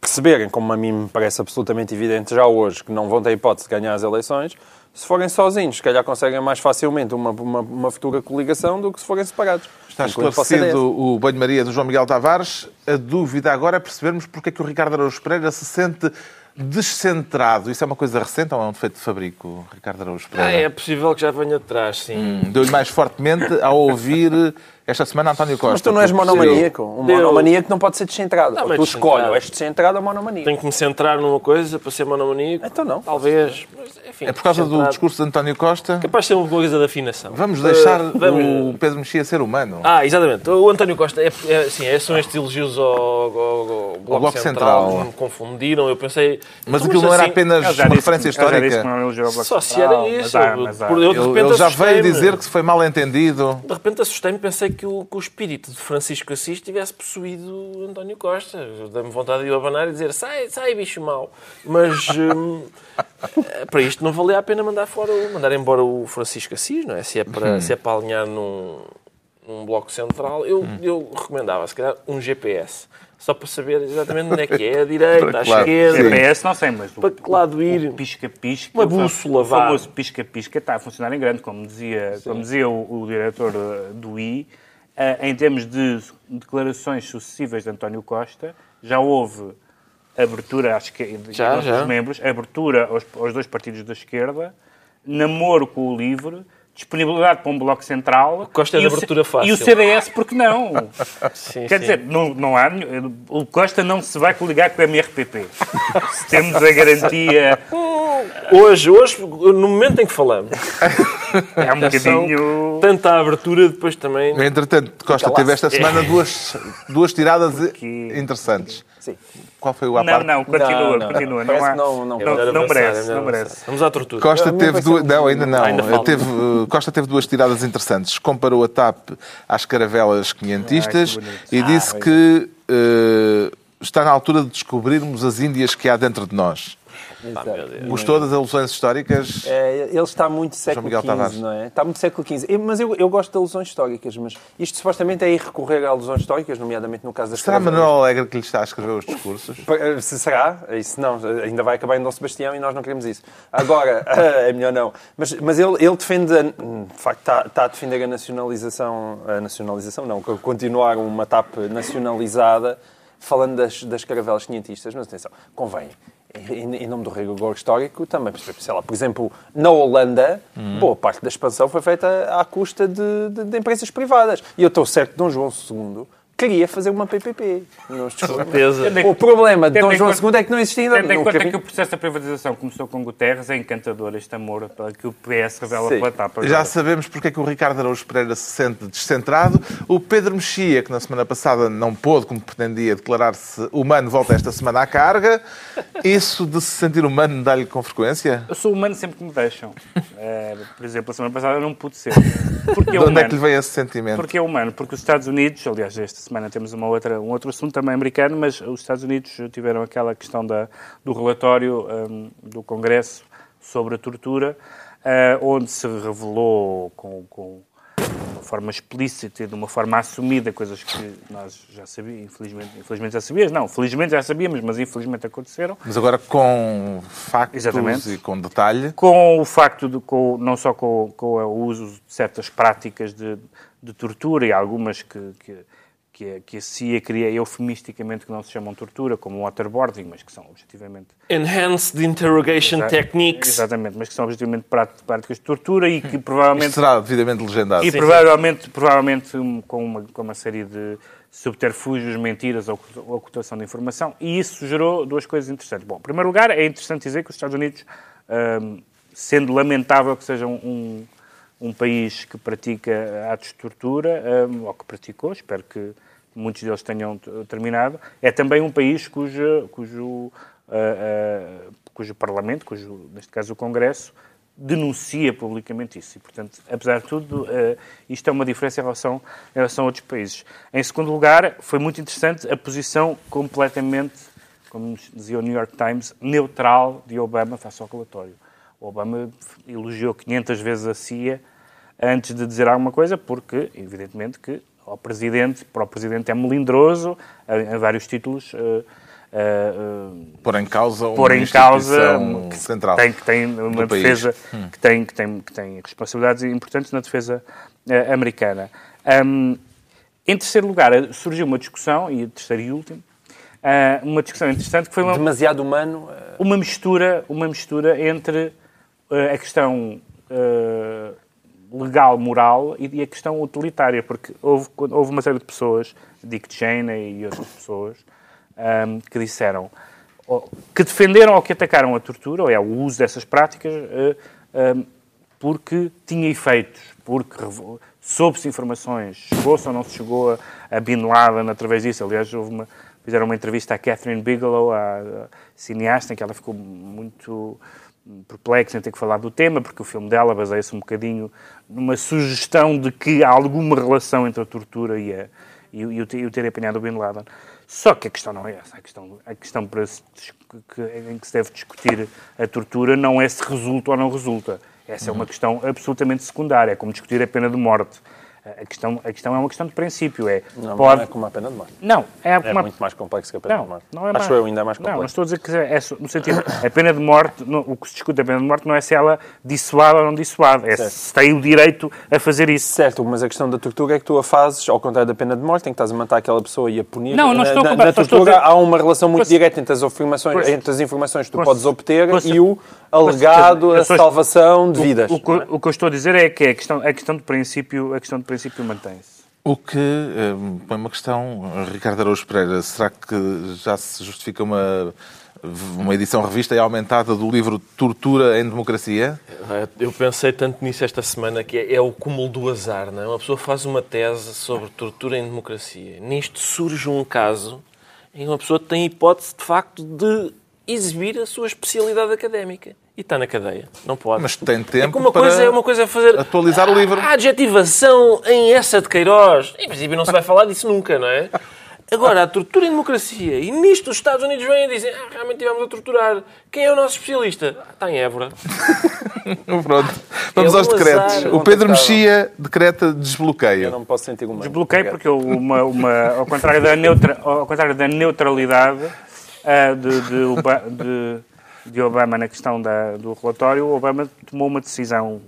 perceberem, como a mim me parece absolutamente evidente já hoje, que não vão ter hipótese de ganhar as eleições, Se forem sozinhos, se calhar conseguem mais facilmente uma, uma, uma futura coligação do que se forem separados. Está esclarecido o banho-maria do João Miguel Tavares. A dúvida agora é percebermos porque é que o Ricardo Araújo Pereira se sente descentrado. Isso é uma coisa recente ou é um defeito de fabrico, Ricardo Araújo Pereira? Ah, é possível que já venha de trás, sim. Hum, Deu-lhe mais fortemente ao ouvir esta semana António Costa. Mas tu não és monomaníaco. Um Deu... monomaníaco não pode ser descentrado. Não, tu escolhes, és descentrado ou monomaníaco. Tenho que me centrar numa coisa para ser monomaníaco? Então não. Talvez. Mas, enfim, é por causa do discurso de António Costa? Capaz de ser uma coisa de afinação. Vamos deixar uh, vamos... o Pedro Mexia ser humano. Ah, exatamente. O António Costa, é, é, assim, é, são estes elogios ao, ao, ao Bloco, Bloco Central. Central. Me confundiram. Eu pensei... Mas aquilo não era assim, apenas uma referência histórica? Só se era isso. Eu, de repente, ele já veio dizer que se foi mal entendido. De repente assustei-me pensei que o, que o espírito de Francisco Assis tivesse possuído António Costa. Dei-me vontade de o abanar e dizer sai, sai, bicho mau. Mas hum, para isto não valia a pena mandar, fora, mandar embora o Francisco Assis, não é? Se é para, se é para alinhar num, num bloco central, eu, eu recomendava, se calhar, um GPS só para saber exatamente onde é que é, a direita, à esquerda. GPS não sei, mas para que lado ir. Pisca-pisca. Uma bússola, O famoso pisca-pisca está a funcionar em grande, como dizia, como dizia o, o diretor uh, do I, em termos de declarações sucessivas de António Costa, já houve abertura à esquerda, já, já. membros, abertura aos, aos dois partidos da esquerda, namoro com o LIVRE, disponibilidade para um bloco central. Costa é de abertura fácil. E o CDS, porque não? sim, Quer sim. dizer, não, não há. O Costa não se vai coligar com o MRPP. se temos a garantia. Hoje, hoje, no momento em que falamos. É um bocadinho. Tanta abertura, depois também. Entretanto, Costa teve esta semana duas, duas tiradas interessantes. Sim. Qual foi o à Não, não, continua, não, continua. Não, não, não, não, não, não merece, não merece. Vamos à tortura. Costa teve duas... Não, ainda não. Ainda teve, Costa teve duas tiradas interessantes. Comparou a TAP às caravelas quinhentistas e ah, disse que uh, está na altura de descobrirmos as Índias que há dentro de nós. Gostou das alusões históricas? É, ele está muito século XV, não é? Está muito século XV. Mas eu, eu gosto de alusões históricas, mas isto supostamente é ir recorrer a alusões históricas, nomeadamente no caso das Será Manuel Alegre que lhe está a escrever os discursos? Se será? Isso não. Ainda vai acabar em Dom Sebastião e nós não queremos isso. Agora, é melhor não. Mas, mas ele, ele defende, de facto, está, está a defender a nacionalização, a nacionalização não, continuar uma TAP nacionalizada falando das, das caravelas quinhentistas, mas atenção, convém em, nome do rigor histórico, também, sei lá, por exemplo, na Holanda, uhum. boa parte da expansão foi feita à custa de, de, de empresas privadas. E eu estou certo que Dom João II queria fazer uma PPP. Certeza. O problema de Dom João II é que não existia ainda. Tendo em conta que o processo da privatização começou com Guterres, é encantador este amor que o PS revela Sim. pela etapa. Já sabemos porque é que o Ricardo Araújo Pereira se sente descentrado. O Pedro Mexia, que na semana passada não pôde, como pretendia, declarar-se humano, volta esta semana à carga. Isso de se sentir humano dá-lhe com frequência? Eu sou humano sempre que me deixam. É, por exemplo, a semana passada eu não pude ser. Porque é de onde é que lhe vem esse sentimento? Porque é humano. Porque os Estados Unidos, aliás, esta semana temos uma outra, um outro assunto também americano, mas os Estados Unidos tiveram aquela questão da, do relatório um, do Congresso sobre a tortura, uh, onde se revelou com, com uma forma explícita e de uma forma assumida coisas que nós já sabíamos, infelizmente, infelizmente já sabíamos, não, felizmente já sabíamos, mas infelizmente aconteceram. Mas agora com factos Exatamente. e com detalhe. Com o facto de, com, não só com, com o uso de certas práticas de, de tortura e algumas que, que que, a, que a CIA cria eufemisticamente que não se chamam tortura, como waterboarding, mas que são objetivamente... Enhanced Interrogation Exa Techniques. Exatamente, mas que são objetivamente práticas de tortura e que provavelmente... Isto será devidamente legendado. E sim, provavelmente, sim. provavelmente com, uma, com uma série de subterfúgios, mentiras ou ocultação de informação, e isso gerou duas coisas interessantes. Bom, em primeiro lugar, é interessante dizer que os Estados Unidos, um, sendo lamentável que sejam um um país que pratica atos de tortura, um, ou que praticou, espero que muitos deles tenham terminado, é também um país cujo, cujo, uh, uh, cujo Parlamento, cujo, neste caso o Congresso, denuncia publicamente isso. E, portanto, apesar de tudo, uh, isto é uma diferença em relação, em relação a outros países. Em segundo lugar, foi muito interessante a posição completamente, como dizia o New York Times, neutral de Obama face ao relatório. O Obama elogiou 500 vezes a CIA antes de dizer alguma coisa, porque, evidentemente, que ao Presidente, para o Presidente é melindroso, em vários títulos, uh, Uh, pôr em causa uma pôr em causa que central tem que tem uma defesa hum. que tem que tem que tem responsabilidades importantes na defesa uh, americana. Um, em terceiro lugar surgiu uma discussão e terceiro e último uh, uma discussão interessante que foi uma, demasiado humano uma mistura uma mistura entre a questão legal moral e a questão utilitária porque houve houve uma série de pessoas Dick Cheney e outras pessoas um, que disseram que defenderam ou que atacaram a tortura, ou é o uso dessas práticas, uh, um, porque tinha efeitos, porque soube-se informações, chegou-se ou não se chegou a, a Bin Laden através disso. Aliás, houve uma, fizeram uma entrevista à Catherine Bigelow, a, a cineasta, em que ela ficou muito perplexa em ter que falar do tema, porque o filme dela baseia-se um bocadinho numa sugestão de que há alguma relação entre a tortura e, a, e, e, o, e o ter apanhado o Bin Laden. Só que a questão não é essa. A questão, a questão para se, que, em que se deve discutir a tortura não é se resulta ou não resulta. Essa uhum. é uma questão absolutamente secundária. É como discutir a pena de morte. A questão, a questão é uma questão de princípio. É, não, pode... não é como a pena de morte. Não, é, é uma... muito mais complexo que a pena não, de morte. Não é Acho mais... eu ainda é mais complexo. Não, não estou a dizer que é no sentido. A pena de morte, o que se discute a pena de morte não é se ela dissuade ou não dissuade, é certo. se tem o direito a fazer isso. Certo, mas a questão da tortura é que tu a fazes, ao contrário da pena de morte, em que estás a matar aquela pessoa e a punir. Não, não estou na, na, na tortura há uma relação muito direta entre as, informações, entre as informações que tu podes obter e o alegado, a salvação de vidas. O, o, o, que eu estou a dizer é que a questão, a questão de princípio, a questão de princípio mantém-se. O que um, põe uma questão, Ricardo Araújo Pereira, será que já se justifica uma, uma edição revista e aumentada do livro Tortura em Democracia? Eu pensei tanto nisso esta semana que é, é o cúmulo do azar, não é? Uma pessoa faz uma tese sobre tortura em democracia. Nisto surge um caso em que uma pessoa tem hipótese, de facto, de exibir a sua especialidade académica e está na cadeia. Não pode. Mas tem tempo é uma para coisa, é uma coisa fazer atualizar o livro. A adjetivação em essa de Queiroz. Em princípio não se vai falar disso nunca, não é? Agora, a tortura em democracia. E nisto os Estados Unidos vêm e dizem ah, realmente tivemos a torturar. Quem é o nosso especialista? Ah, está em Évora. Pronto. Vamos é aos decretos. O Pedro Mexia decreta desbloqueio. Eu não posso sentir uma... Desbloqueio porque uma, uma, ao, contrário da neutra, ao contrário da neutralidade uh, de, de, de de Obama na questão da, do relatório, Obama tomou uma decisão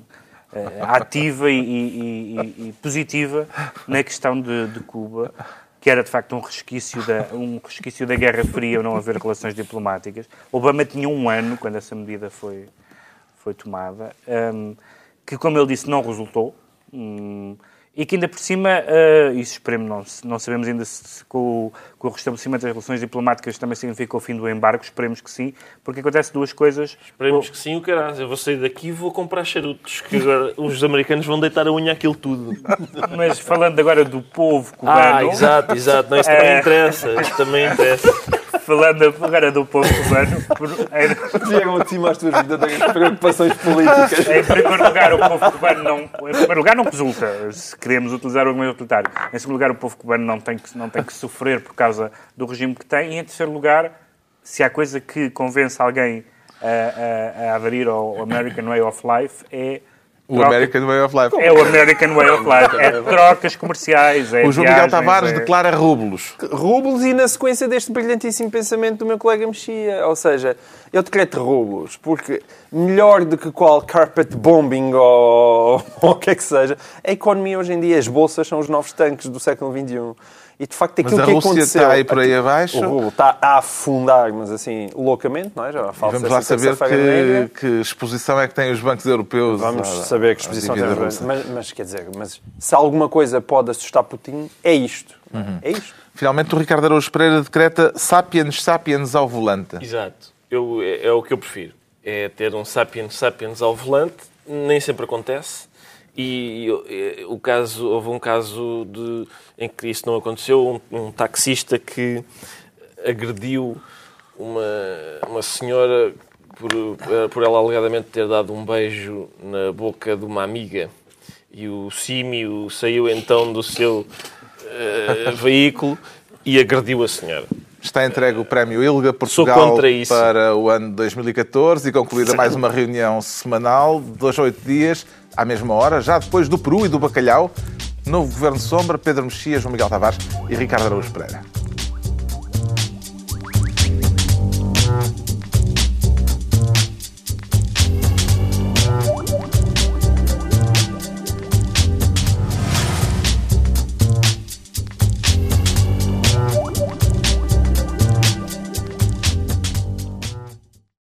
uh, ativa e, e, e, e, positiva na questão de, de, Cuba, que era de facto um resquício, da, um resquício da Guerra Fria não haver relações diplomáticas. Obama tinha um ano quando essa medida foi, foi tomada, um, que, como ele disse, não resultou. Um, e que ainda por cima, uh, isso esperemos, não, não sabemos ainda se com o, com o restabelecimento das relações diplomáticas também significa o fim do embargo, esperemos que sim, porque acontece duas coisas. Esperemos que sim, o caralho. Eu vou sair daqui e vou comprar charutos, que agora os americanos vão deitar a unha aquilo tudo. Mas falando agora do povo cubano... Ah, exato, exato. Não, isso também é... interessa, isso também interessa falando agora do povo cubano. Chegam de cima as tuas preocupações políticas. Em primeiro lugar, o povo cubano não. Em primeiro lugar, não resulta, se queremos utilizar o argumento utilitário. Em segundo lugar, o povo cubano não tem, que, não tem que sofrer por causa do regime que tem. E em terceiro lugar, se há coisa que convence alguém a, a, a aderir ao American Way of Life é o Troca... American Way of Life. É o American Way of Life. É trocas comerciais. É o João Miguel Tavares é... declara rublos. Rublos e na sequência deste brilhantíssimo pensamento do meu colega Mexia. Ou seja, eu decreto rublos, porque melhor do que qual carpet bombing ou, ou o que é que seja, a economia hoje em dia, as bolsas são os novos tanques do século XXI. E de facto aquilo mas a que Rússia está aí por aí abaixo. O rublo está a afundar, mas assim, loucamente, não é? Já vamos lá saber que, que, exposição é que têm os bancos europeus. Vamos saber que exposição têm os bancos. Mas, mas, quer dizer, mas se alguma coisa pode assustar Putin, é isto. Uhum. É isto. Finalmente o Ricardo Araújo Pereira decreta sapiens sapiens ao volante. Exato. Eu, é, é o que eu prefiro. É ter um sapiens sapiens ao volante. Nem sempre acontece e o caso, houve um caso de, em que isso não aconteceu, um, um taxista que agrediu uma, uma senhora por, por ela alegadamente ter dado um beijo na boca de uma amiga. E o símio saiu então do seu uh, veículo e agrediu a senhora. Está entregue o prémio ILGA Portugal para o ano 2014 e concluída mais uma reunião semanal, de dois a oito dias, à mesma hora, já depois do Peru e do Bacalhau. Novo Governo Sombra, Pedro Mexia, João Miguel Tavares e Ricardo Araújo Pereira.